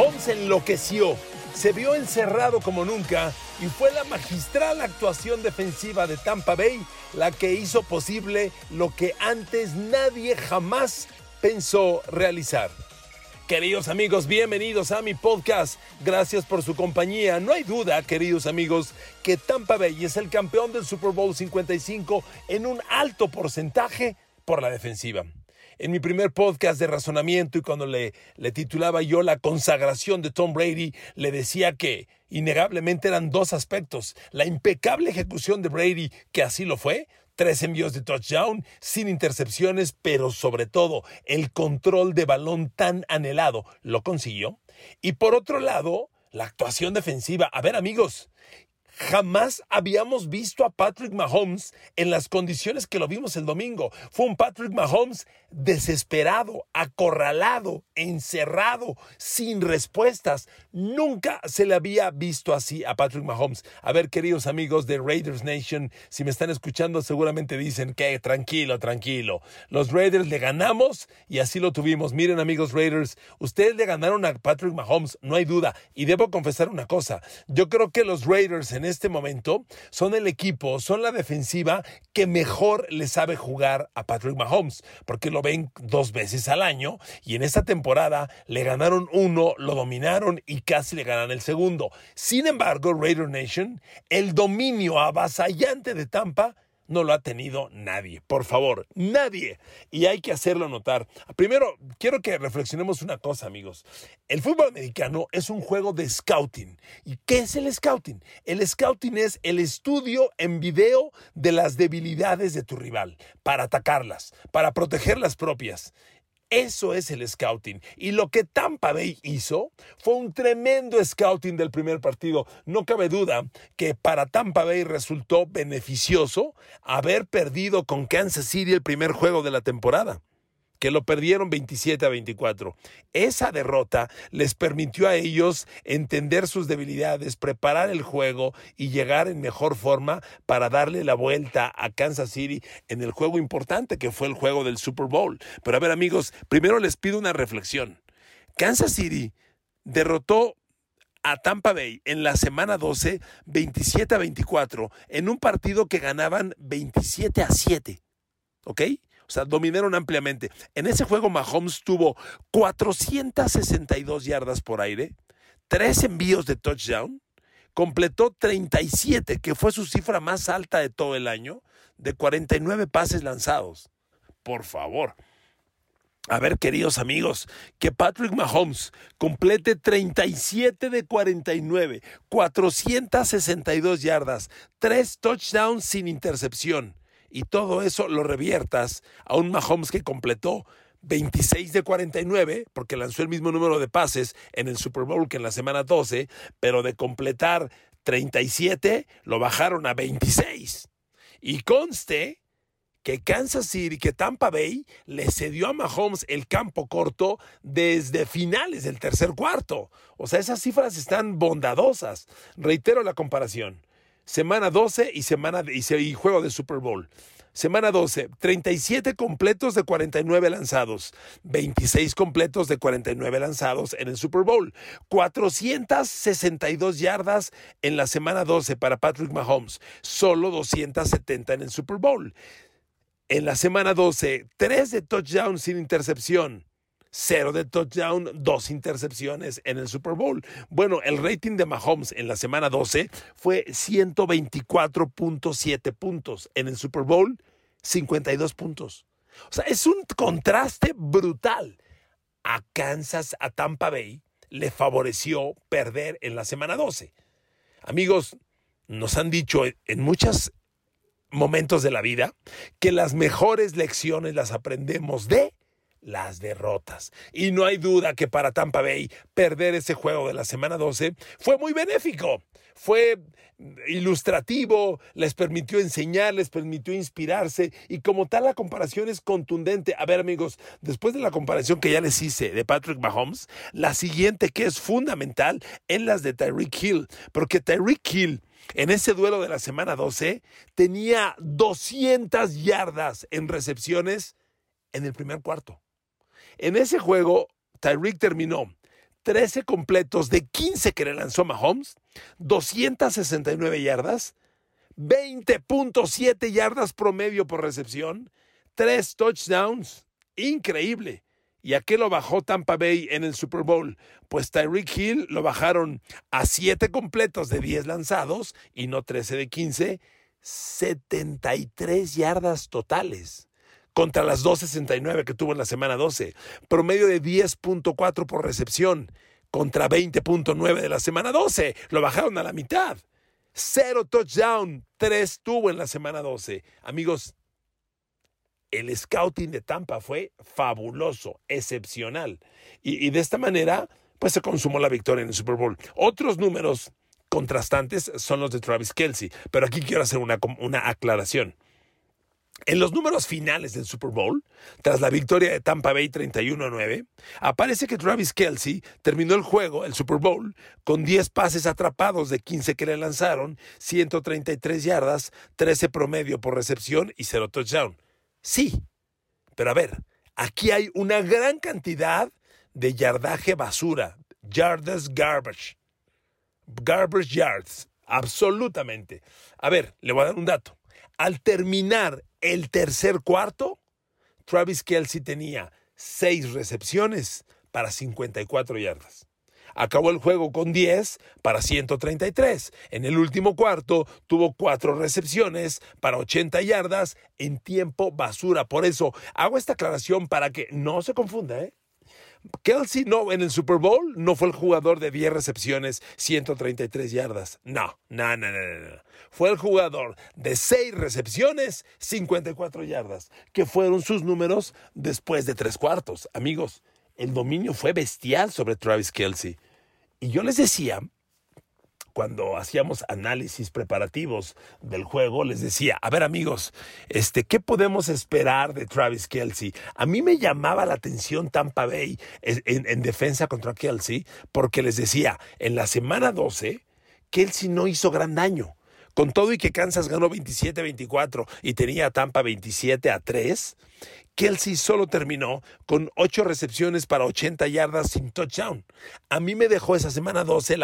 Mahomes enloqueció, se vio encerrado como nunca y fue la magistral actuación defensiva de Tampa Bay la que hizo posible lo que antes nadie jamás pensó realizar. Queridos amigos, bienvenidos a mi podcast. Gracias por su compañía. No hay duda, queridos amigos, que Tampa Bay es el campeón del Super Bowl 55 en un alto porcentaje por la defensiva. En mi primer podcast de razonamiento y cuando le, titulaba yo La consagración de Tom Brady, le decía que innegablemente eran dos aspectos. La impecable ejecución de Brady, que así lo fue, tres envíos de touchdown, sin intercepciones, pero sobre todo el control de balón tan anhelado lo consiguió. Y por otro lado, la actuación defensiva. A ver amigos, Jamás habíamos visto a Patrick Mahomes en las condiciones que lo vimos el domingo. Fue un Patrick Mahomes desesperado, acorralado, encerrado, sin respuestas. Nunca se le había visto así a Patrick Mahomes. A ver, queridos amigos de Raiders Nation, si me están escuchando seguramente dicen que tranquilo, tranquilo. Los Raiders le ganamos y así lo tuvimos. Miren amigos Raiders, ustedes le ganaron a Patrick Mahomes, no hay duda. Y debo confesar una cosa, yo creo que los Raiders en este momento son el equipo, son la defensiva que mejor le sabe jugar a Patrick Mahomes, porque lo ven dos veces al año y en esta temporada le ganaron uno, lo dominaron y casi le ganan el segundo. Sin embargo, Raider Nation, el dominio avasallante de Tampa no lo ha tenido nadie. Por favor, nadie. Y hay que hacerlo notar. Primero, quiero que reflexionemos una cosa, amigos. El fútbol americano es un juego de scouting. ¿Y qué es el scouting? El scouting es el estudio en video de las debilidades de tu rival para atacarlas, para proteger las propias. Eso es el scouting. Y lo que Tampa Bay hizo fue un tremendo scouting del primer partido. No cabe duda que para Tampa Bay resultó beneficioso haber perdido con Kansas City el primer juego de la temporada que lo perdieron 27 a 24. Esa derrota les permitió a ellos entender sus debilidades, preparar el juego y llegar en mejor forma para darle la vuelta a Kansas City en el juego importante que fue el juego del Super Bowl. Pero a ver amigos, primero les pido una reflexión. Kansas City derrotó a Tampa Bay en la semana 12, 27 a 24, en un partido que ganaban 27 a 7. ¿Ok? O sea, dominaron ampliamente. En ese juego Mahomes tuvo 462 yardas por aire, tres envíos de touchdown, completó 37, que fue su cifra más alta de todo el año, de 49 pases lanzados. Por favor. A ver, queridos amigos, que Patrick Mahomes complete 37 de 49, 462 yardas, tres touchdowns sin intercepción y todo eso lo reviertas a un Mahomes que completó 26 de 49, porque lanzó el mismo número de pases en el Super Bowl que en la semana 12, pero de completar 37 lo bajaron a 26. Y conste que Kansas City, que Tampa Bay le cedió a Mahomes el campo corto desde finales del tercer cuarto. O sea, esas cifras están bondadosas. Reitero la comparación semana 12 y, juego de Super Bowl. Semana 12, 37 completos de 49 lanzados, 26 completos de 49 lanzados en el Super Bowl, 462 yardas en la semana 12 para Patrick Mahomes, solo 270 en el Super Bowl. En la semana 12, 3 de touchdown sin intercepción, cero de touchdown, dos intercepciones en el Super Bowl. Bueno, el rating de Mahomes en la semana 12 fue 124.7 puntos. En el Super Bowl, 52 puntos. O sea, es un contraste brutal. A Kansas, a Tampa Bay, le favoreció perder en la semana 12. Amigos, nos han dicho en muchos momentos de la vida que las mejores lecciones las aprendemos de las derrotas. Y no hay duda que para Tampa Bay perder ese juego de la semana 12 fue muy benéfico, fue ilustrativo, les permitió enseñar, les permitió inspirarse y como tal la comparación es contundente. A ver amigos, después de la comparación que ya les hice de Patrick Mahomes, la siguiente que es fundamental es las de Tyreek Hill, porque Tyreek Hill en ese duelo de la semana 12 tenía 200 yardas en recepciones en el primer cuarto. En ese juego, Tyreek terminó 13 completos de 15 que le lanzó Mahomes, 269 yardas, 20.7 yardas promedio por recepción, 3 touchdowns. Increíble. ¿Y a qué lo bajó Tampa Bay en el Super Bowl? Pues Tyreek Hill lo bajaron a 7 completos de 10 lanzados y no 13 de 15, 73 yardas totales contra las 2.69 que tuvo en la semana 12. Promedio de 10.4 por recepción contra 20.9 de la semana 12. Lo bajaron a la mitad. Cero touchdown, tres tuvo en la semana 12. Amigos, el scouting de Tampa fue fabuloso, excepcional. Y, de esta manera, pues se consumó la victoria en el Super Bowl. Otros números contrastantes son los de Travis Kelsey, pero aquí quiero hacer una, una aclaración. En los números finales del Super Bowl, tras la victoria de Tampa Bay 31 9, aparece que Travis Kelsey terminó el juego, el Super Bowl, con 10 pases atrapados de 15 que le lanzaron, 133 yardas, 13 promedio por recepción y 0 touchdown. Sí, pero a ver, aquí hay una gran cantidad de yardaje basura, yardas garbage, garbage yards, absolutamente. A ver, le voy a dar un dato. Al terminar el tercer cuarto, Travis Kelsey tenía seis recepciones para 54 yardas. Acabó el juego con 10 para 133. En el último cuarto tuvo cuatro recepciones para 80 yardas en tiempo basura. Por eso hago esta aclaración para que no se confunda, ¿eh? Kelsey no, en el Super Bowl no fue el jugador de 10 recepciones, 133 yardas. No, no, no, no, no. Fue el jugador de 6 recepciones, 54 yardas, que fueron sus números después de tres cuartos. Amigos, el dominio fue bestial sobre Travis Kelsey. Y yo les decía cuando hacíamos análisis preparativos del juego, les decía, a ver amigos, este, ¿qué podemos esperar de Travis Kelsey? A mí me llamaba la atención Tampa Bay en, en defensa contra Kelsey, porque les decía, en la semana 12, Kelsey no hizo gran daño. Con todo y que Kansas ganó 27-24 y tenía a Tampa 27 a 3, Kelsey solo terminó con 8 recepciones para 80 yardas sin touchdown. A mí me dejó esa semana 12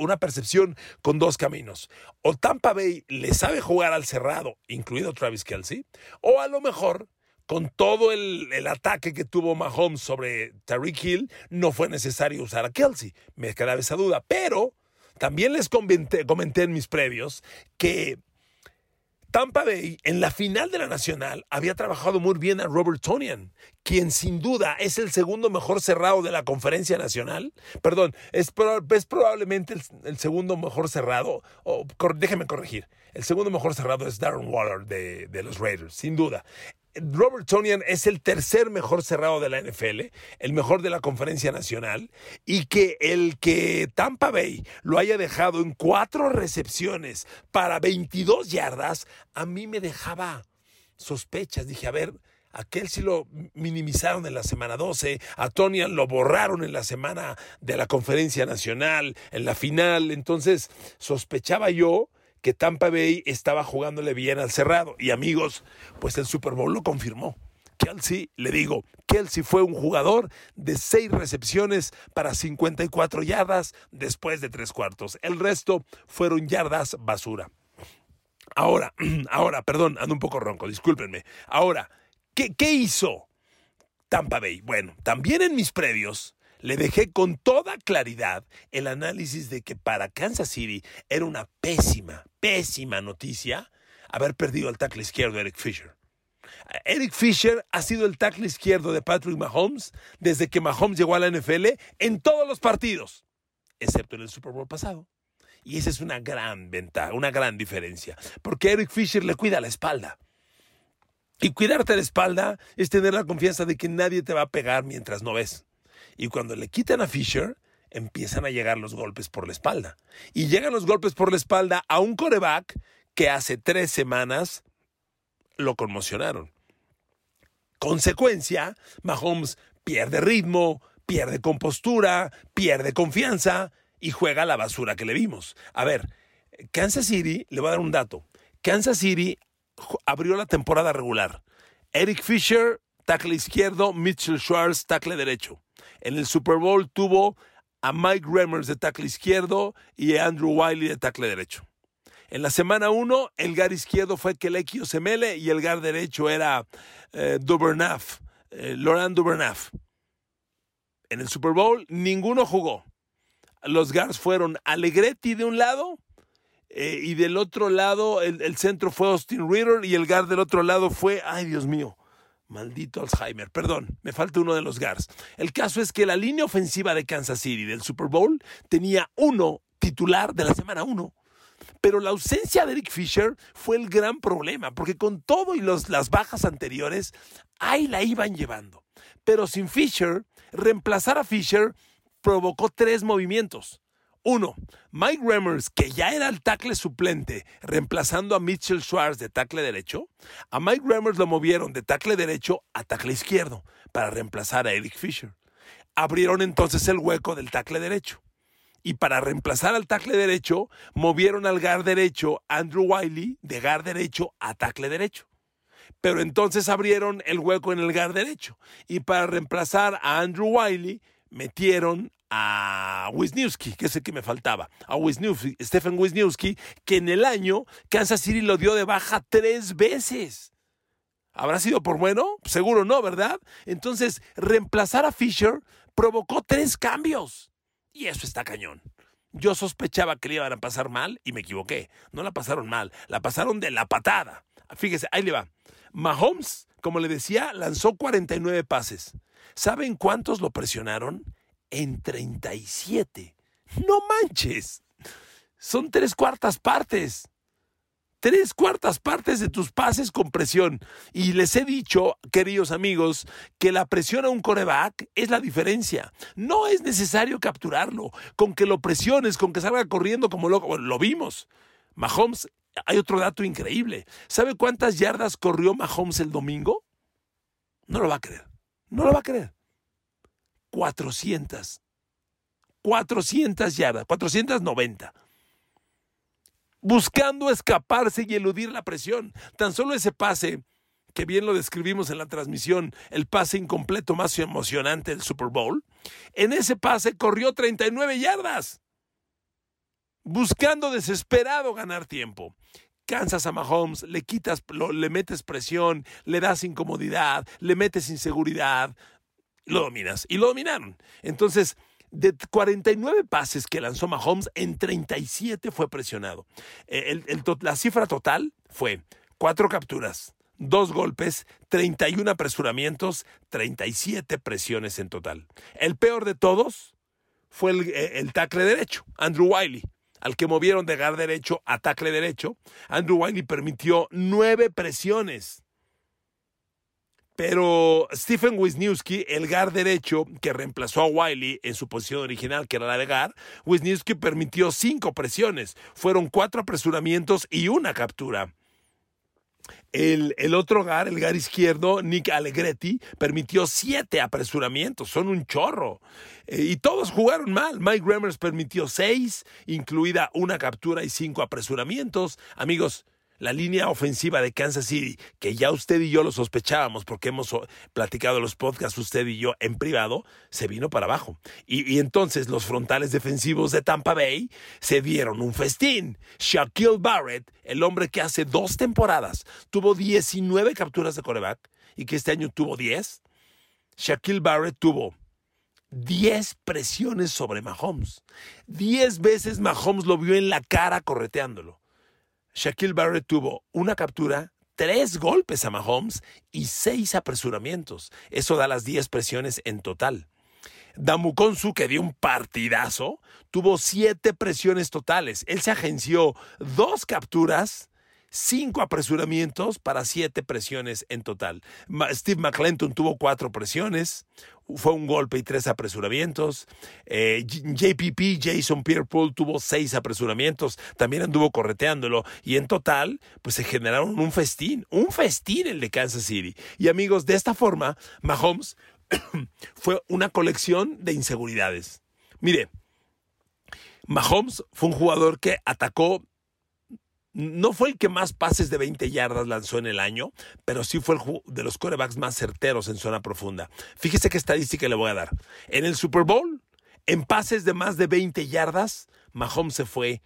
una percepción con dos caminos. O Tampa Bay le sabe jugar al cerrado, incluido Travis Kelsey, o a lo mejor con todo el, ataque que tuvo Mahomes sobre Tariq Hill, no fue necesario usar a Kelsey. Me quedaba esa duda. Pero también les comenté, en mis previos que Tampa Bay en la final de la Nacional había trabajado muy bien a Robert Tonian, quien sin duda es el segundo mejor cerrado de la conferencia nacional. Perdón, es, probablemente el, segundo mejor cerrado, déjeme corregir, el segundo mejor cerrado es Darren Waller de los Raiders, sin duda. Robert Tonian es el tercer mejor cerrado de la NFL, el mejor de la conferencia nacional, y que el que Tampa Bay lo haya dejado en cuatro recepciones para 22 yardas, a mí me dejaba sospechas. Dije, a ver, aquel sí lo minimizaron en la semana 12, a Tonian lo borraron en la semana de la conferencia nacional, en la final, entonces sospechaba yo que Tampa Bay estaba jugándole bien al cerrado. Y amigos, pues el Super Bowl lo confirmó. Kelsey, le digo, Kelsey fue un jugador de seis recepciones para 54 yardas después de tres cuartos. El resto fueron yardas basura. Ahora, ahora, perdón, ando un poco ronco, discúlpenme. Ahora, ¿qué, qué hizo Tampa Bay? Bueno, también en mis previos le dejé con toda claridad el análisis de que para Kansas City era una pésima, pésima noticia haber perdido al tackle izquierdo Eric Fisher. Eric Fisher ha sido el tackle izquierdo de Patrick Mahomes desde que Mahomes llegó a la NFL en todos los partidos, excepto en el Super Bowl pasado. Y esa es una gran ventaja, una gran diferencia, porque Eric Fisher le cuida la espalda. Y cuidarte la espalda es tener la confianza de que nadie te va a pegar mientras no ves. Y cuando le quitan a Fisher, empiezan a llegar los golpes por la espalda. Y llegan los golpes por la espalda a un coreback que hace tres semanas lo conmocionaron. Consecuencia, Mahomes pierde ritmo, pierde compostura, pierde confianza y juega la basura que le vimos. A ver, Kansas City, le voy a dar un dato. Kansas City abrió la temporada regular. Eric Fisher, tackle izquierdo, Mitchell Schwartz, tackle derecho. En el Super Bowl tuvo a Mike Remmers de tackle izquierdo y a Andrew Wiley de tackle derecho. En la semana 1, el gar izquierdo fue Keleki Osemele y el gar derecho era eh, Dubernaf, eh, Laurent Dubernaf. En el Super Bowl, ninguno jugó. Los guards fueron Alegretti de un lado eh, y del otro lado el, el, centro fue Austin Reader y el guard del otro lado fue, ay Dios mío, maldito Alzheimer, perdón, me falta uno de los guards. El caso es que la línea ofensiva de Kansas City del Super Bowl tenía uno titular de la semana 1. Pero la ausencia de Eric Fisher fue el gran problema, porque con todo y los, las bajas anteriores, ahí la iban llevando. Pero sin Fisher, reemplazar a Fisher provocó tres movimientos. Uno, Mike Remmers, que ya era el tackle suplente, reemplazando a Mitchell Schwartz de tackle derecho, a Mike Remmers lo movieron de tackle derecho a tackle izquierdo para reemplazar a Eric Fisher. Abrieron entonces el hueco del tackle derecho. Y para reemplazar al tackle derecho, movieron al guard derecho Andrew Wiley de guard derecho a tackle derecho. Pero entonces abrieron el hueco en el guard derecho. Y para reemplazar a Andrew Wiley, metieron a Wisniewski, que es el que me faltaba, a Wisniewski, Stephen Wisniewski, que en el año Kansas City lo dio de baja tres veces. ¿Habrá sido por bueno? Seguro no, ¿verdad? Entonces, reemplazar a Fisher provocó tres cambios. Y eso está cañón. Yo sospechaba que le iban a pasar mal y me equivoqué. No la pasaron mal, la pasaron de la patada. Fíjese, ahí le va. Mahomes, como le decía, lanzó 49 pases. ¿Saben cuántos lo presionaron? En 37. No manches. Son tres cuartas partes. Tres cuartas partes de tus pases con presión. Y les he dicho, queridos amigos, que la presión a un coreback es la diferencia. No es necesario capturarlo. Con que lo presiones, con que salga corriendo como loco. lo vimos. Mahomes, hay otro dato increíble. ¿Sabe cuántas yardas corrió Mahomes el domingo? No lo va a creer. No lo va a creer. 400. 400 yardas, 490. Buscando escaparse y eludir la presión. Tan solo ese pase, que bien lo describimos en la transmisión, el pase incompleto más emocionante del Super Bowl, en ese pase corrió 39 yardas. Buscando desesperado ganar tiempo cansas a Mahomes, le quitas, le metes presión, le das incomodidad, le metes inseguridad, lo dominas. Y lo dominaron. Entonces, de 49 pases que lanzó Mahomes, en 37 fue presionado. Eh, la cifra total fue cuatro capturas, dos golpes, 31 apresuramientos, 37 presiones en total. El peor de todos fue el, eh, el tackle derecho, Andrew Wiley, al que movieron de gar derecho a tackle derecho. Andrew Wiley permitió nueve presiones pero Stephen Wisniewski, el gar derecho que reemplazó a Wiley en su posición original, que era la de gar, Wisniewski permitió cinco presiones. Fueron cuatro apresuramientos y una captura. El, otro gar, el gar izquierdo, Nick Allegretti, permitió siete apresuramientos, son un chorro. Eh, y todos jugaron mal. Mike Remmers permitió seis, incluida una captura y cinco apresuramientos. Amigos, la línea ofensiva de Kansas City, que ya usted y yo lo sospechábamos porque hemos platicado los podcasts usted y yo en privado, se vino para abajo. Y, entonces los frontales defensivos de Tampa Bay se dieron un festín. Shaquille Barrett, el hombre que hace dos temporadas tuvo 19 capturas de coreback y que este año tuvo 10, Shaquille Barrett tuvo 10 presiones sobre Mahomes. 10 veces Mahomes lo vio en la cara correteándolo. Shaquille Barrett tuvo una captura, tres golpes a Mahomes y seis apresuramientos. Eso da las diez presiones en total. Damukonsu, que dio un partidazo, tuvo siete presiones totales. Él se agenció dos capturas, cinco apresuramientos para siete presiones en total. Steve McClenton tuvo cuatro presiones, fue un golpe y tres apresuramientos. Eh, JPP, Jason Pierre-Paul, tuvo seis apresuramientos, también anduvo correteándolo. Y en total, pues se generaron un festín, un festín el de Kansas City. Y amigos, de esta forma, Mahomes fue una colección de inseguridades. Mire, Mahomes fue un jugador que atacó no fue el que más pases de 20 yardas lanzó en el año, pero sí fue el de los corebacks más certeros en zona profunda. Fíjese qué estadística le voy a dar. En el Super Bowl, En pases de más de 20 yardas, Mahomes se fue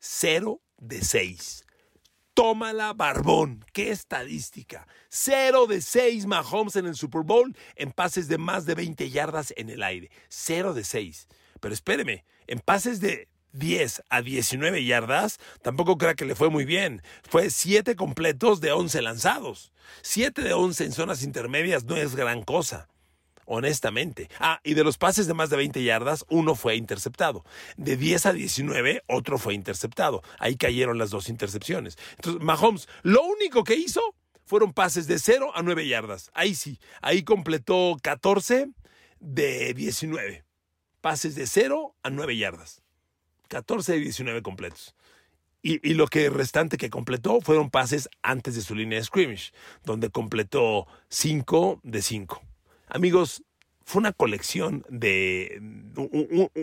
0 de 6. Tómala, Barbón. ¡Qué estadística! 0 de 6 Mahomes en el Super Bowl en pases de más de 20 yardas en el aire. 0 de 6. Pero espéreme, en pases de 10 a 19 yardas, tampoco crea que le fue muy bien. Fue 7 completos de 11 lanzados. 7 de 11 en zonas intermedias no es gran cosa honestamente. Ah, y de los pases de más de 20 yardas, uno fue interceptado. De 10 a 19, otro fue interceptado. Ahí cayeron las dos intercepciones. Entonces, Mahomes, lo único que hizo fueron pases de 0 a 9 yardas. Ahí sí, ahí completó 14 de 19. Pases de 0 a 9 yardas. 14 de 19 completos. Y, lo que restante que completó fueron pases antes de su línea de scrimmage, donde completó 5 de 5. Amigos, fue una colección de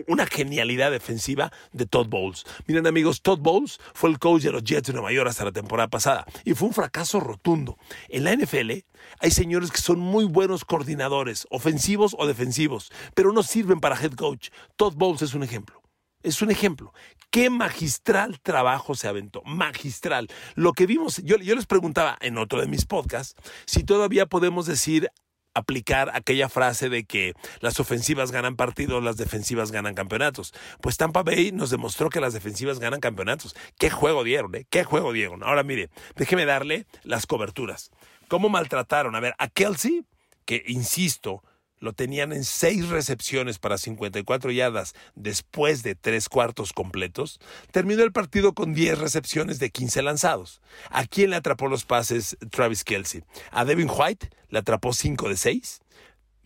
una genialidad defensiva de Todd Bowles. Miren amigos, Todd Bowles fue el coach de los Jets de Nueva York hasta la temporada pasada y fue un fracaso rotundo. En la NFL hay señores que son muy buenos coordinadores, ofensivos o defensivos, pero no sirven para head coach. Todd Bowles es un ejemplo. Es un ejemplo. Qué magistral trabajo se aventó. Magistral. Lo que vimos, yo, les preguntaba en otro de mis podcasts si todavía podemos decir aplicar aquella frase de que las ofensivas ganan partidos, las defensivas ganan campeonatos. Pues Tampa Bay nos demostró que las defensivas ganan campeonatos. ¿Qué juego dieron, eh? ¿Qué juego dieron? Ahora mire, déjeme darle las coberturas. ¿Cómo maltrataron? A ver, a Kelsey, que insisto, lo tenían en seis recepciones para 54 yardas después de tres cuartos completos, terminó el partido con 10 recepciones de 15 lanzados. ¿A quién le atrapó los pases Travis Kelsey? A Devin White le atrapó 5 de 6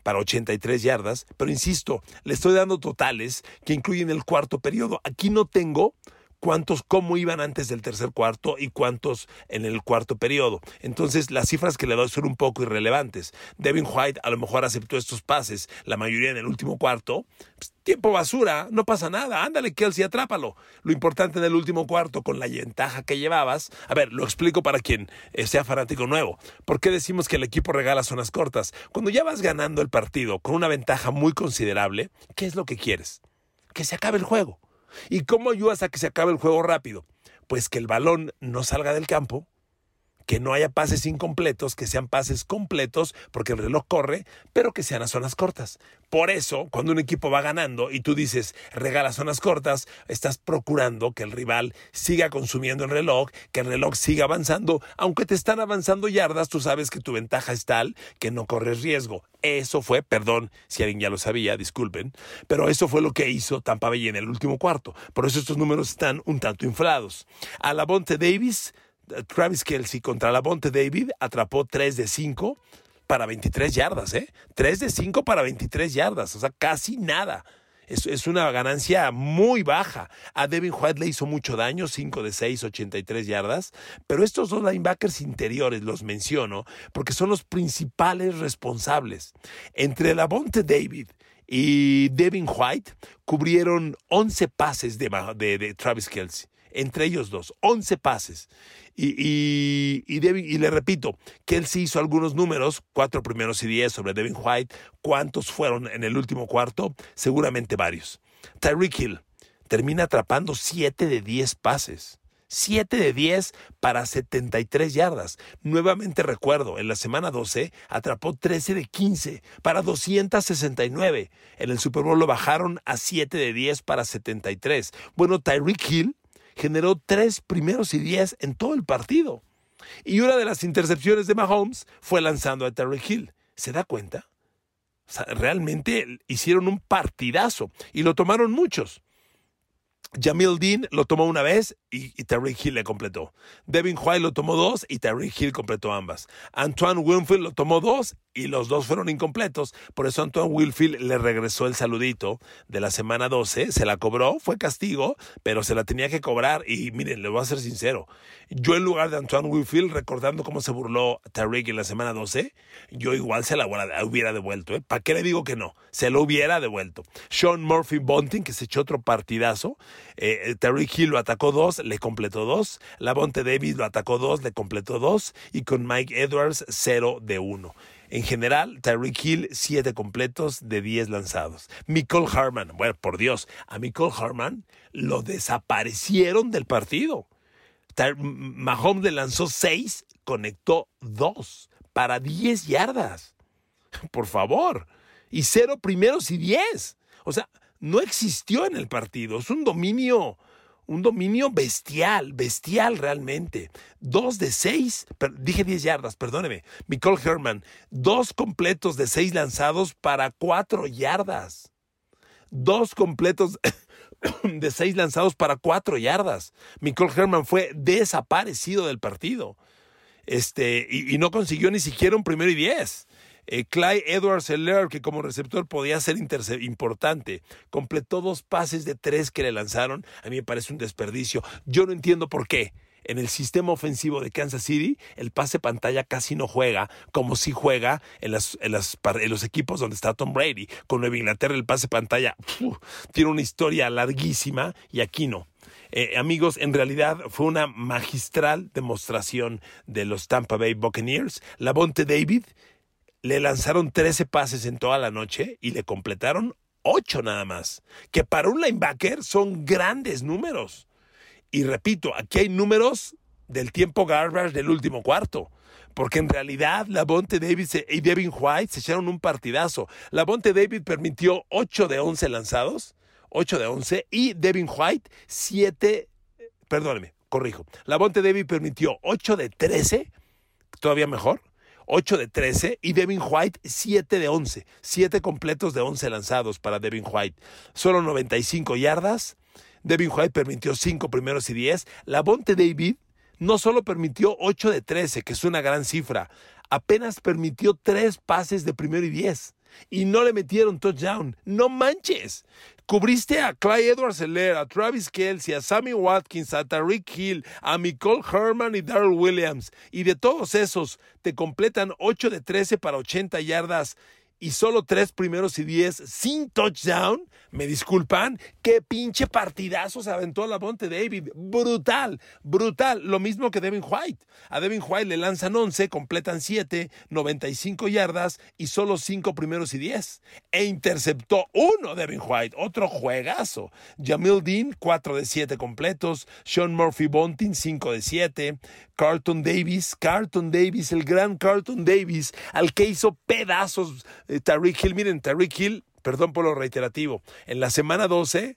para 83 yardas, pero insisto, le estoy dando totales que incluyen el cuarto periodo. Aquí no tengo cuántos cómo iban antes del tercer cuarto y cuántos en el cuarto periodo. Entonces, las cifras que le doy son un poco irrelevantes. Devin White a lo mejor aceptó estos pases, la mayoría en el último cuarto. Pues, tiempo basura, no pasa nada. Ándale, Kelsey, atrápalo. Lo importante en el último cuarto, con la ventaja que llevabas. A ver, lo explico para quien eh, sea fanático nuevo. ¿Por qué decimos que el equipo regala zonas cortas? Cuando ya vas ganando el partido con una ventaja muy considerable, ¿qué es lo que quieres? Que se acabe el juego. ¿Y cómo ayudas a que se acabe el juego rápido? Pues que el balón no salga del campo, que no haya pases incompletos, que sean pases completos, porque el reloj corre, pero que sean a zonas cortas. Por eso, cuando un equipo va ganando y tú dices regala zonas cortas, estás procurando que el rival siga consumiendo el reloj, que el reloj siga avanzando, aunque te están avanzando yardas, tú sabes que tu ventaja es tal que no corres riesgo. Eso fue, perdón si alguien ya lo sabía, disculpen, pero eso fue lo que hizo Tampa Bay en el último cuarto. Por eso estos números están un tanto inflados. A la Bonte Davis Travis Kelsey contra la Bonte David atrapó 3 de 5 para 23 yardas, ¿eh? 3 de 5 para 23 yardas, o sea, casi nada. Es, una ganancia muy baja. A Devin White le hizo mucho daño, 5 de 6, 83 yardas. Pero estos dos linebackers interiores los menciono porque son los principales responsables. Entre la Bonte David y Devin White cubrieron 11 pases de, de, de Travis Kelsey entre ellos dos, 11 pases. Y, y, y, le repito, que él sí hizo algunos números, cuatro primeros y diez sobre Devin White. ¿Cuántos fueron en el último cuarto? Seguramente varios. Tyreek Hill termina atrapando 7 de 10 pases. 7 de 10 para 73 yardas. Nuevamente recuerdo, en la semana 12 atrapó 13 de 15 para 269. En el Super Bowl lo bajaron a 7 de 10 para 73. Bueno, Tyreek Hill generó tres primeros y diez en todo el partido. Y una de las intercepciones de Mahomes fue lanzando a Terry Hill. ¿Se da cuenta? realmente hicieron un partidazo y lo tomaron muchos. Jamil Dean lo tomó una vez y, y Hill le completó. Devin White lo tomó dos y Terry Hill completó ambas. Antoine Winfield lo tomó dos y los dos fueron incompletos. Por eso Antoine Winfield le regresó el saludito de la semana 12. Se la cobró, fue castigo, pero se la tenía que cobrar. Y miren, le voy a ser sincero. Yo en lugar de Antoine Winfield, recordando cómo se burló Tariq en la semana 12, yo igual se la hubiera devuelto. ¿eh? ¿Para qué le digo que no? Se lo hubiera devuelto. Sean Murphy Bunting, que se echó otro partidazo. Eh, Tariq Hill lo atacó dos, le completó dos. Lavonte Davis lo atacó dos, le completó dos. Y con Mike Edwards, cero de uno. En general, Tyreek Hill, 7 completos de 10 lanzados. Nicole Harman, bueno, por Dios, a Nicole Harman lo desaparecieron del partido. Mahomes le lanzó 6, conectó 2 para 10 yardas. Por favor. Y 0 primeros y 10. O sea, no existió en el partido. Es un dominio un dominio bestial, bestial realmente. Dos de seis, dije diez yardas, perdóneme. Nicole Herman, dos completos de seis lanzados para cuatro yardas. Dos completos de seis lanzados para cuatro yardas. Nicole Herman fue desaparecido del partido. Este, y, y no consiguió ni siquiera un primero y diez. Eh, Clyde Edwards Heller, que como receptor podía ser importante, completó dos pases de tres que le lanzaron. A mí me parece un desperdicio. Yo no entiendo por qué. En el sistema ofensivo de Kansas City, el pase pantalla casi no juega como si juega en, las, los equipos donde está Tom Brady. Con Nueva Inglaterra, el pase pantalla tiene una historia larguísima y aquí no. Eh, amigos, en realidad fue una magistral demostración de los Tampa Bay Buccaneers. Lavonte David le lanzaron 13 pases en toda la noche y le completaron 8 nada más, que para un linebacker son grandes números. Y repito, aquí hay números del tiempo garbage del último cuarto. Porque en realidad Labonte Davis y Devin White se echaron un partidazo. Labonte David permitió 8 de 11 lanzados, 8 de 11, y Devin White 7, perdóneme, corrijo. Labonte David permitió 8 de 13, todavía mejor, 8 de 13 y Devin White 7 de 11. 7 completos de 11 lanzados para Devin White. Solo 95 yardas. Devin White permitió 5 primeros y 10. Bonte David no solo permitió 8 de 13, que es una gran cifra, apenas permitió 3 pases de primero y 10 y no le metieron touchdown. No manches. Cubriste a Clyde Edwards Heller, a Travis Kelsey, a Sammy Watkins, a Tariq Hill, a Nicole Herman y Darrell Williams. Y de todos esos, te completan 8 de 13 para 80 yardas y solo tres primeros y diez sin touchdown, me disculpan, qué pinche partidazo se aventó la Monte David. Brutal, brutal. Lo mismo que Devin White. A Devin White le lanzan 11, completan 7, 95 yardas y solo cinco primeros y diez. E interceptó uno Devin White, otro juegazo. Jamil Dean, 4 de 7 completos. Sean Murphy Bontin, 5 de 7. Carlton Davis, Carlton Davis, el gran Carlton Davis, al que hizo pedazos Tariq Hill. Miren, Tariq Hill, perdón por lo reiterativo, en la semana 12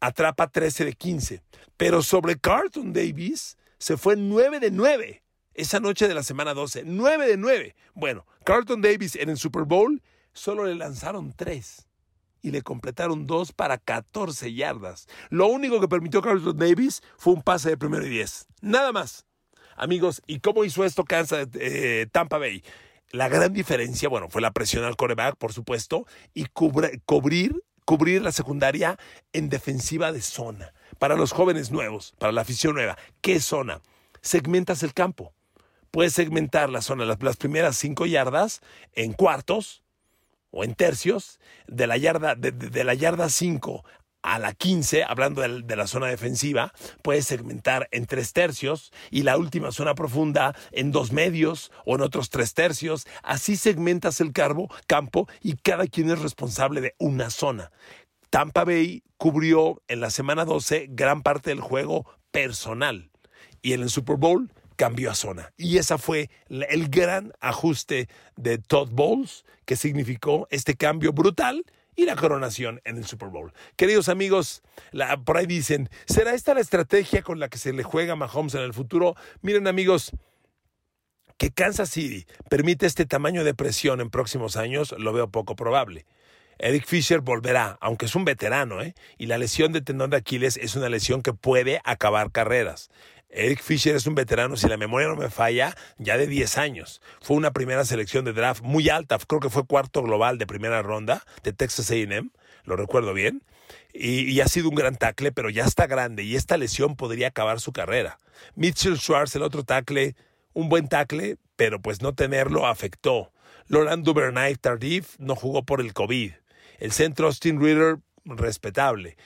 atrapa 13 de 15, pero sobre Carlton Davis se fue 9 de 9 esa noche de la semana 12, 9 de 9. Bueno, Carlton Davis en el Super Bowl solo le lanzaron 3 y le completaron 2 para 14 yardas. Lo único que permitió Carlton Davis fue un pase de primero y 10. Nada más. Amigos, ¿y cómo hizo esto Kansas, eh, Tampa Bay? La gran diferencia, bueno, fue la presión al coreback, por supuesto, y cubrir, cubrir la secundaria en defensiva de zona. Para los jóvenes nuevos, para la afición nueva, ¿qué zona? Segmentas el campo. Puedes segmentar la zona, las, primeras cinco yardas en cuartos o en tercios, de la yarda, de, de la yarda 5 a la 15, hablando de, la zona defensiva, puedes segmentar en tres tercios y la última zona profunda en dos medios o en otros tres tercios. Así segmentas el campo y cada quien es responsable de una zona. Tampa Bay cubrió en la semana 12 gran parte del juego personal y en el Super Bowl cambió a zona. Y ese fue el gran ajuste de Todd Bowles que significó este cambio brutal y la coronación en el Super Bowl. Queridos amigos, por ahí dicen, ¿será esta la estrategia con la que se le juega a Mahomes en el futuro? Miren amigos, que Kansas City permite este tamaño de presión en próximos años, lo veo poco probable. Eric Fisher volverá, aunque es un veterano, ¿eh? y la lesión de tendón de Aquiles es una lesión que puede acabar carreras. Eric Fisher es un veterano, si la memoria no me falla, ya de 10 años. Fue una primera selección de draft muy alta, creo que fue cuarto global de primera ronda de Texas AM, lo recuerdo bien. Y, ha sido un gran tackle, pero ya está grande y esta lesión podría acabar su carrera. Mitchell Schwartz, el otro tackle, un buen tackle, pero pues no tenerlo afectó. Laurent Duvernay Tardif no jugó por el COVID. El centro Austin Reader, respetable.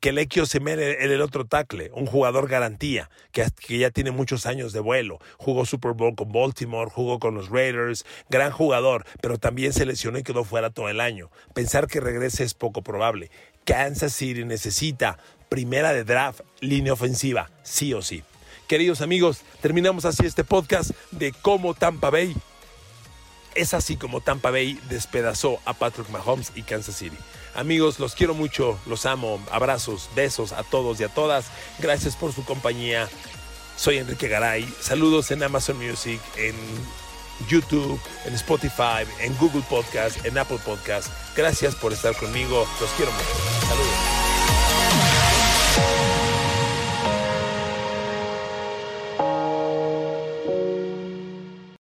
Que Lequio se mere el otro tackle, un jugador garantía, que, que, ya tiene muchos años de vuelo. Jugó Super Bowl con Baltimore, jugó con los Raiders, gran jugador, pero también se lesionó y quedó fuera todo el año. Pensar que regrese es poco probable. Kansas City necesita primera de draft, línea ofensiva, sí o sí. Queridos amigos, terminamos así este podcast de cómo Tampa Bay es así como Tampa Bay despedazó a Patrick Mahomes y Kansas City. Amigos, los quiero mucho, los amo. Abrazos, besos a todos y a todas. Gracias por su compañía. Soy Enrique Garay. Saludos en Amazon Music, en YouTube, en Spotify, en Google Podcast, en Apple Podcast. Gracias por estar conmigo. Los quiero mucho. Saludos.